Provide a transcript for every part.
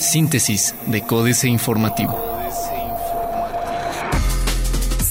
Síntesis de Códice Informativo.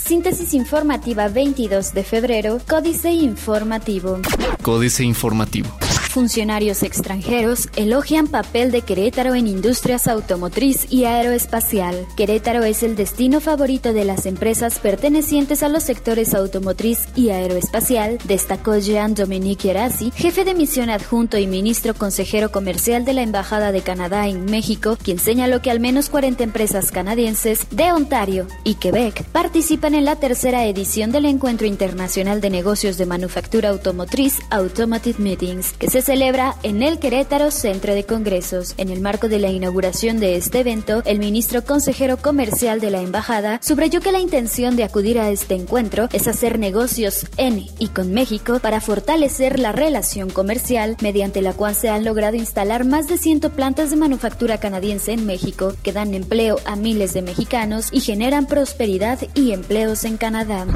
Síntesis informativa 22 de febrero, Códice Informativo. Códice Informativo. Funcionarios extranjeros elogian papel de Querétaro en industrias automotriz y aeroespacial. Querétaro es el destino favorito de las empresas pertenecientes a los sectores automotriz y aeroespacial, destacó Jean-Dominique Erasi, jefe de misión adjunto y ministro consejero comercial de la Embajada de Canadá en México, quien señaló que al menos 40 empresas canadienses de Ontario y Quebec participan en la tercera edición del Encuentro Internacional de Negocios de Manufactura Automotriz Automotive Meetings, que se celebra en el Querétaro Centro de Congresos. En el marco de la inauguración de este evento, el ministro consejero comercial de la embajada subrayó que la intención de acudir a este encuentro es hacer negocios en y con México para fortalecer la relación comercial, mediante la cual se han logrado instalar más de 100 plantas de manufactura canadiense en México que dan empleo a miles de mexicanos y generan prosperidad y empleos en Canadá.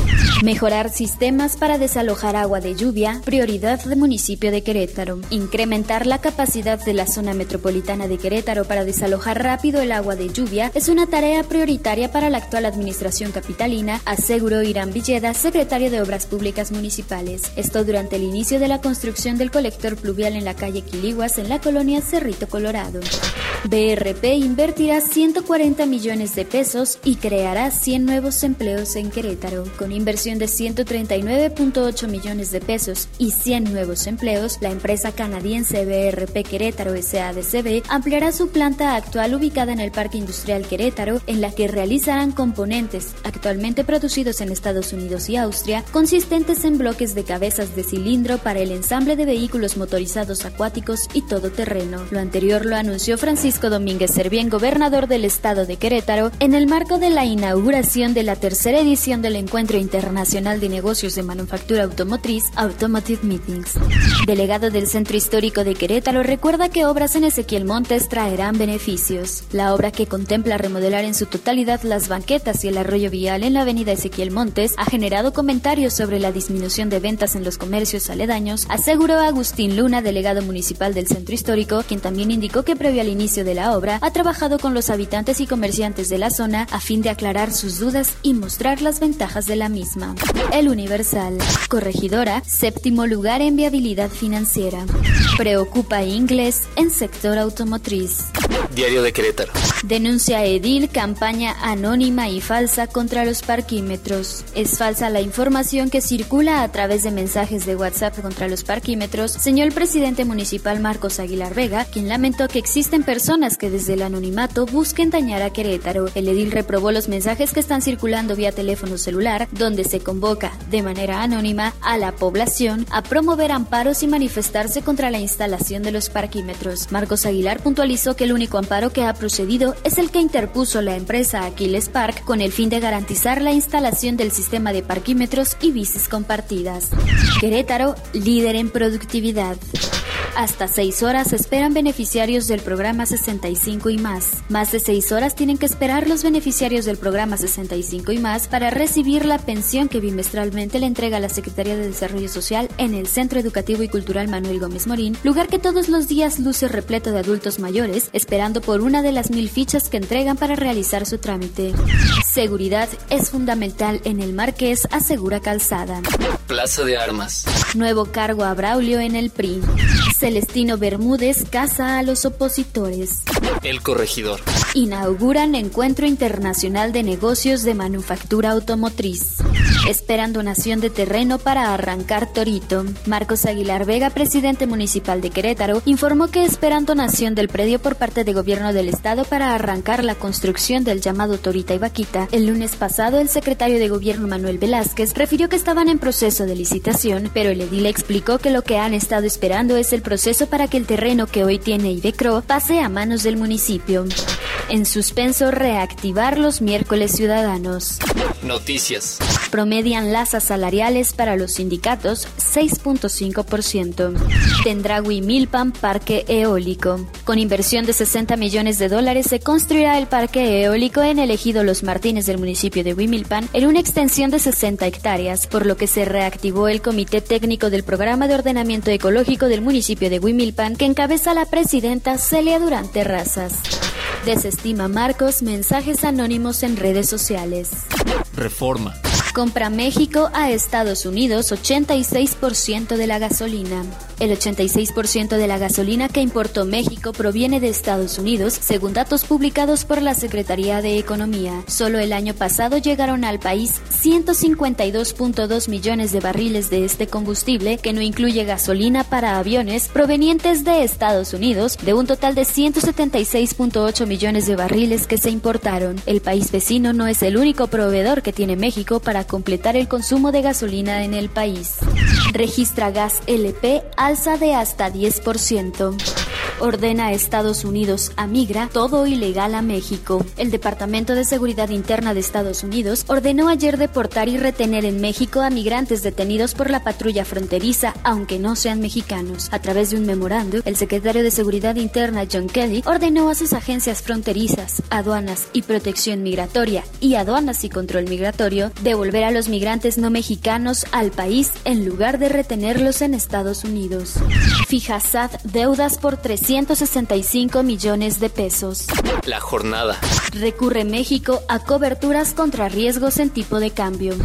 Mejorar sistemas para desalojar agua de lluvia, prioridad del municipio de Querétaro. Incrementar la capacidad de la zona metropolitana de Querétaro para desalojar rápido el agua de lluvia es una tarea prioritaria para la actual administración capitalina, aseguró Irán Villeda, secretario de Obras Públicas Municipales. Esto durante el inicio de la construcción del colector pluvial en la calle Quiliguas en la colonia Cerrito Colorado. BRP invertirá 140 millones de pesos y creará 100 nuevos empleos en Querétaro. Con inversión de 139.8 millones de pesos y 100 nuevos empleos, la empresa canadiense BRP Querétaro SADCB ampliará su planta actual ubicada en el Parque Industrial Querétaro, en la que realizarán componentes actualmente producidos en Estados Unidos y Austria, consistentes en bloques de cabezas de cilindro para el ensamble de vehículos motorizados acuáticos y todoterreno. Lo anterior lo anunció Francisco Domínguez Servién, gobernador del estado de Querétaro, en el marco de la inauguración de la tercera edición del Encuentro Internacional de Negocios de Manufactura Automotriz, Automotive Meetings. Delegado del Centro Histórico de Querétaro recuerda que obras en Ezequiel Montes traerán beneficios. La obra que contempla remodelar en su totalidad las banquetas y el arroyo vial en la avenida Ezequiel Montes ha generado comentarios sobre la disminución de ventas en los comercios aledaños, aseguró Agustín Luna, delegado municipal del Centro Histórico, quien también indicó que previo al inicio de la obra ha trabajado con los habitantes y comerciantes de la zona a fin de aclarar sus dudas y mostrar las ventajas de la misma. El Universal. Corregidora, séptimo lugar en viabilidad financiera. Preocupa inglés en sector automotriz. Diario de Querétaro. Denuncia Edil campaña anónima y falsa contra los parquímetros. Es falsa la información que circula a través de mensajes de WhatsApp contra los parquímetros, señaló el presidente municipal Marcos Aguilar Vega, quien lamentó que existen personas que desde el anonimato busquen dañar a Querétaro. El edil reprobó los mensajes que están circulando vía teléfono celular, donde se convoca de manera anónima a la población a promover amparos y manifestarse contra la instalación de los parquímetros. Marcos Aguilar puntualizó que el único amparo que ha procedido es el que interpuso la empresa Aquiles Park con el fin de garantizar la instalación del sistema de parquímetros y bicis compartidas. Querétaro, líder en productividad. Hasta seis horas esperan beneficiarios del programa 65 y más. Más de seis horas tienen que esperar los beneficiarios del programa 65 y más para recibir la pensión que bimestralmente le entrega la Secretaría de Desarrollo Social en el Centro Educativo y Cultural Manuel Gómez Morín, lugar que todos los días luce repleto de adultos mayores, esperando por una de las mil fichas que entregan para realizar su trámite. Seguridad es fundamental en el Marqués, asegura Calzada. Plaza de Armas. Nuevo cargo a Braulio en el PRI. Celestino Bermúdez casa a los opositores. El corregidor. Inauguran Encuentro Internacional de Negocios de Manufactura Automotriz. Esperan donación de terreno para arrancar Torito. Marcos Aguilar Vega, presidente municipal de Querétaro, informó que esperan donación del predio por parte de gobierno del estado para arrancar la construcción del llamado Torita y Vaquita. El lunes pasado, el secretario de gobierno Manuel Velázquez refirió que estaban en proceso de licitación, pero el edil explicó que lo que han estado esperando es el proceso para que el terreno que hoy tiene Ibecro pase a manos del municipio. En suspenso, reactivar los miércoles ciudadanos. Noticias. Promedian las salariales para los sindicatos 6.5%. Tendrá Huimilpan parque eólico. Con inversión de 60 millones de dólares se construirá el parque eólico en el ejido Los Martínez del municipio de Huimilpan en una extensión de 60 hectáreas, por lo que se reactivó el comité técnico del programa de ordenamiento ecológico del municipio de Huimilpan que encabeza la presidenta Celia Durante Razas. Desestima Marcos mensajes anónimos en redes sociales. Reforma. Compra México a Estados Unidos 86% de la gasolina. El 86% de la gasolina que importó México proviene de Estados Unidos, según datos publicados por la Secretaría de Economía. Solo el año pasado llegaron al país 152.2 millones de barriles de este combustible, que no incluye gasolina para aviones provenientes de Estados Unidos, de un total de 176.8 millones de barriles que se importaron. El país vecino no es el único proveedor que tiene México para completar el consumo de gasolina en el país. Registra gas LP alza de hasta 10% ordena a Estados Unidos a migra todo ilegal a México. El Departamento de Seguridad Interna de Estados Unidos ordenó ayer deportar y retener en México a migrantes detenidos por la patrulla fronteriza, aunque no sean mexicanos. A través de un memorando, el secretario de Seguridad Interna John Kelly ordenó a sus agencias fronterizas, aduanas y protección migratoria y aduanas y control migratorio devolver a los migrantes no mexicanos al país en lugar de retenerlos en Estados Unidos. Fija SAT deudas por 300 165 millones de pesos. La jornada. Recurre México a coberturas contra riesgos en tipo de cambio.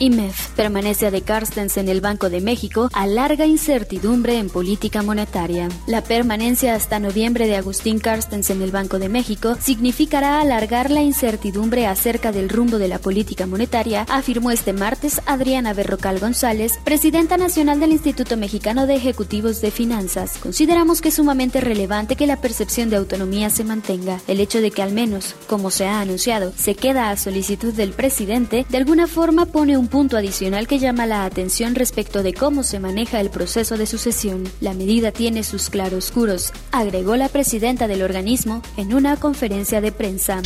IMEF, permanencia de Carstens en el Banco de México, alarga incertidumbre en política monetaria. La permanencia hasta noviembre de Agustín Carstens en el Banco de México significará alargar la incertidumbre acerca del rumbo de la política monetaria, afirmó este martes Adriana Berrocal González, presidenta nacional del Instituto Mexicano de Ejecutivos de Finanzas. Consideramos que es sumamente relevante que la percepción de autonomía se mantenga. El hecho de que al menos, como se ha anunciado, se queda a solicitud del presidente, de alguna forma pone un punto adicional que llama la atención respecto de cómo se maneja el proceso de sucesión. La medida tiene sus claroscuros, agregó la presidenta del organismo en una conferencia de prensa.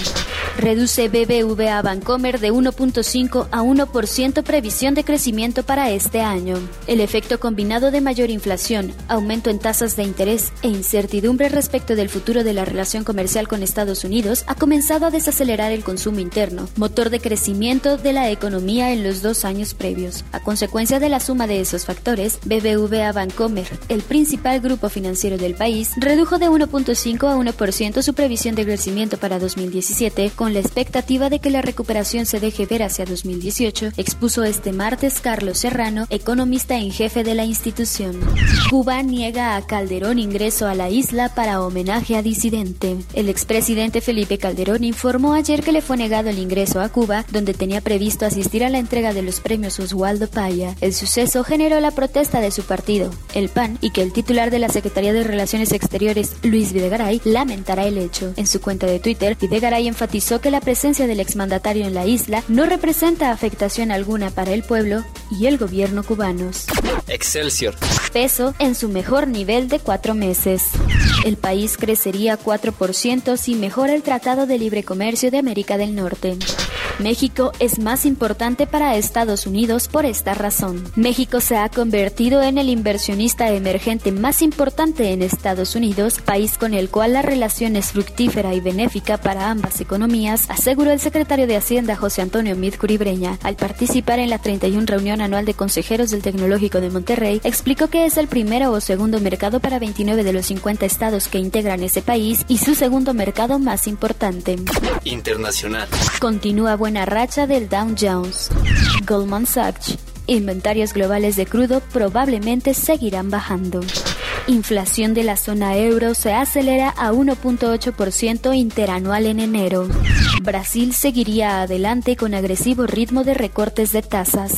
Reduce BBVA Bancomer de 1.5 a 1% previsión de crecimiento para este año. El efecto combinado de mayor inflación, aumento en tasas de interés e incertidumbre respecto del futuro de la relación comercial con Estados Unidos ha comenzado a desacelerar el consumo interno, motor de crecimiento de la economía en los dos años previos. A consecuencia de la suma de esos factores, BBVA Bancomer, el principal grupo financiero del país, redujo de 1.5 a 1% su previsión de crecimiento para 2017 con la expectativa de que la recuperación se deje ver hacia 2018, expuso este martes Carlos Serrano, economista en jefe de la institución. Cuba niega a Calderón ingreso a la isla para homenaje a disidente. El expresidente Felipe Calderón informó ayer que le fue negado el ingreso a Cuba, donde tenía previsto asistir a la entrega de los premios Oswaldo Paya. El suceso generó la protesta de su partido, el PAN, y que el titular de la Secretaría de Relaciones Exteriores, Luis Videgaray, lamentará el hecho. En su cuenta de Twitter, Videgaray enfatizó que la presencia del exmandatario en la isla no representa afectación alguna para el pueblo y el gobierno cubanos. Excelsior. Peso en su mejor nivel de cuatro meses. El país crecería 4% si mejora el Tratado de Libre Comercio de América del Norte. México es más importante para Estados Unidos por esta razón. México se ha convertido en el inversionista emergente más importante en Estados Unidos, país con el cual la relación es fructífera y benéfica para ambas economías, aseguró el secretario de Hacienda José Antonio Mid Curibreña. Al participar en la 31 reunión anual de consejeros del Tecnológico de Monterrey, explicó que es el primero o segundo mercado para 29 de los 50 estados que integran ese país y su segundo mercado más importante. Internacional. Continúa buena racha del Dow Jones. Goldman Sachs. Inventarios globales de crudo probablemente seguirán bajando. Inflación de la zona euro se acelera a 1.8% interanual en enero. Brasil seguiría adelante con agresivo ritmo de recortes de tasas.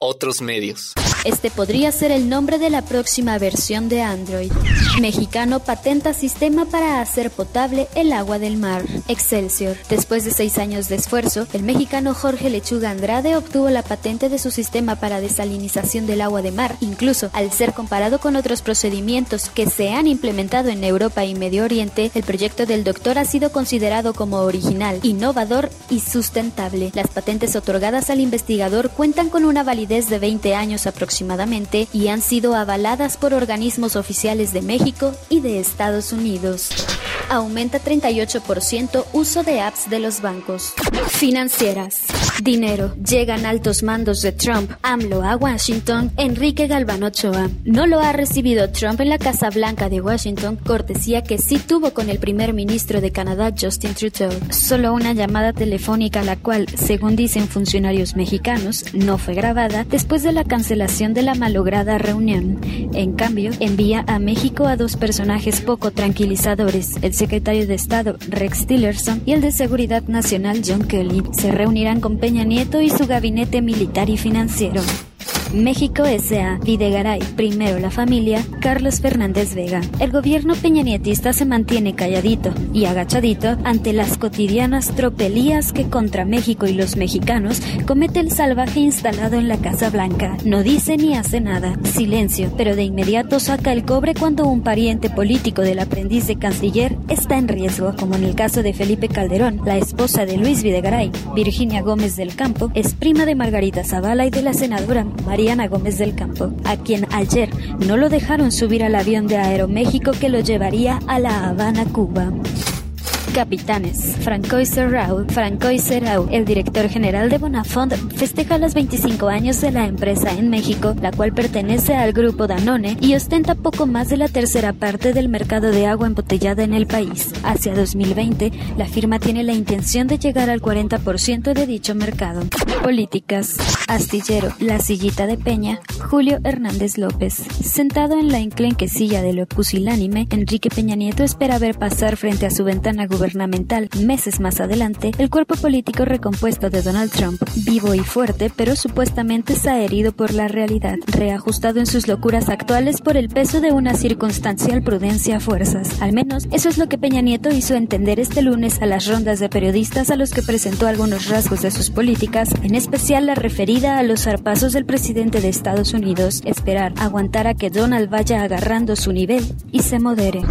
Otros medios. Este podría ser el nombre de la próxima versión de Android. Mexicano patenta sistema para hacer potable el agua del mar. Excelsior. Después de seis años de esfuerzo, el mexicano Jorge Lechuga Andrade obtuvo la patente de su sistema para desalinización del agua de mar, incluso al ser comparado con otros procedimientos que se han implementado en Europa y Medio Oriente, el proyecto del doctor ha sido considerado como original, innovador y sustentable. Las patentes otorgadas al investigador cuentan con una validez de 20 años aproximadamente y han sido avaladas por organismos oficiales de México y de Estados Unidos. Aumenta 38% uso de apps de los bancos. Financieras. Dinero. Llegan altos mandos de Trump. AMLO a Washington. Enrique Galván Ochoa. No lo ha recibido Trump en la Casa Blanca de Washington, cortesía que sí tuvo con el primer ministro de Canadá, Justin Trudeau. Solo una llamada telefónica, la cual, según dicen funcionarios mexicanos, no fue grabada después de la cancelación de la malograda reunión. En cambio, envía a México a dos personajes poco tranquilizadores, el secretario de Estado, Rex Tillerson, y el de Seguridad Nacional, John Se reunirán con Peña Nieto y su gabinete militar y financiero. México S.A. Videgaray. Primero la familia. Carlos Fernández Vega. El gobierno peñanietista se mantiene calladito y agachadito ante las cotidianas tropelías que contra México y los mexicanos comete el salvaje instalado en la Casa Blanca. No dice ni hace nada. Silencio, pero de inmediato saca el cobre cuando un pariente político del aprendiz de canciller está en riesgo, como en el caso de Felipe Calderón, la esposa de Luis Videgaray. Virginia Gómez del Campo es prima de Margarita Zavala y de la senadora María Mariana Gómez del Campo, a quien ayer no lo dejaron subir al avión de Aeroméxico que lo llevaría a La Habana, Cuba. Capitanes. Francois Serrao. Francois Serrao, el director general de Bonafont, festeja los 25 años de la empresa en México, la cual pertenece al grupo Danone y ostenta poco más de la tercera parte del mercado de agua embotellada en el país. Hacia 2020, la firma tiene la intención de llegar al 40% de dicho mercado. Políticas. Astillero, La Sillita de Peña, Julio Hernández López. Sentado en la enclenque silla de lo pusilánime, Enrique Peña Nieto espera ver pasar frente a su ventana gubernamental meses más adelante el cuerpo político recompuesto de Donald Trump, vivo y fuerte, pero supuestamente herido por la realidad, reajustado en sus locuras actuales por el peso de una circunstancial prudencia a fuerzas. Al menos eso es lo que Peña Nieto hizo entender este lunes a las rondas de periodistas a los que presentó algunos rasgos de sus políticas, en especial la referida a los zarpazos del presidente de Estados Unidos, esperar, aguantar a que Donald vaya agarrando su nivel y se modere.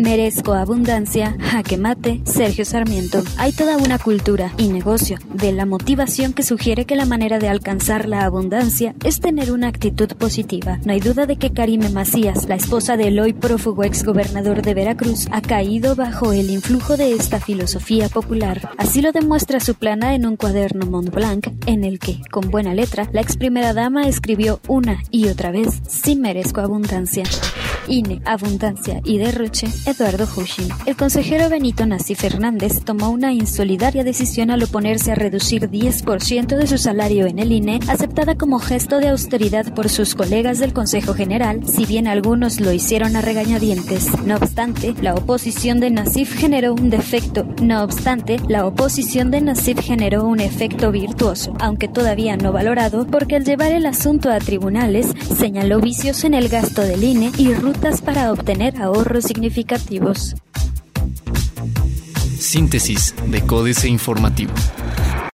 Merezco abundancia, jaque mate, Sergio Sarmiento. Hay toda una cultura y negocio de la motivación que sugiere que la manera de alcanzar la abundancia es tener una actitud positiva. No hay duda de que Karime Macías, la esposa del hoy prófugo exgobernador de Veracruz, ha caído bajo el influjo de esta filosofía popular. Así lo demuestra su plana en un cuaderno Mont Blanc, en el que, con buena letra, la ex primera dama escribió una y otra vez, si merezco abundancia. INE, Abundancia y Derroche, Eduardo Hushim. El consejero Benito Nassi Fernández tomó una insolidaria decisión al oponerse a reducir 10% de su salario en el INE, aceptada como gesto de austeridad por sus colegas del Consejo General, si bien algunos lo hicieron a regañadientes. No obstante, la oposición de Nasif generó un defecto. No obstante, la oposición de Nasif generó un efecto virtuoso, aunque todavía no valorado, porque al llevar el asunto a tribunales, señaló vicios en el gasto del INE y rutas para obtener ahorros significativos. Síntesis de Códice Informativo.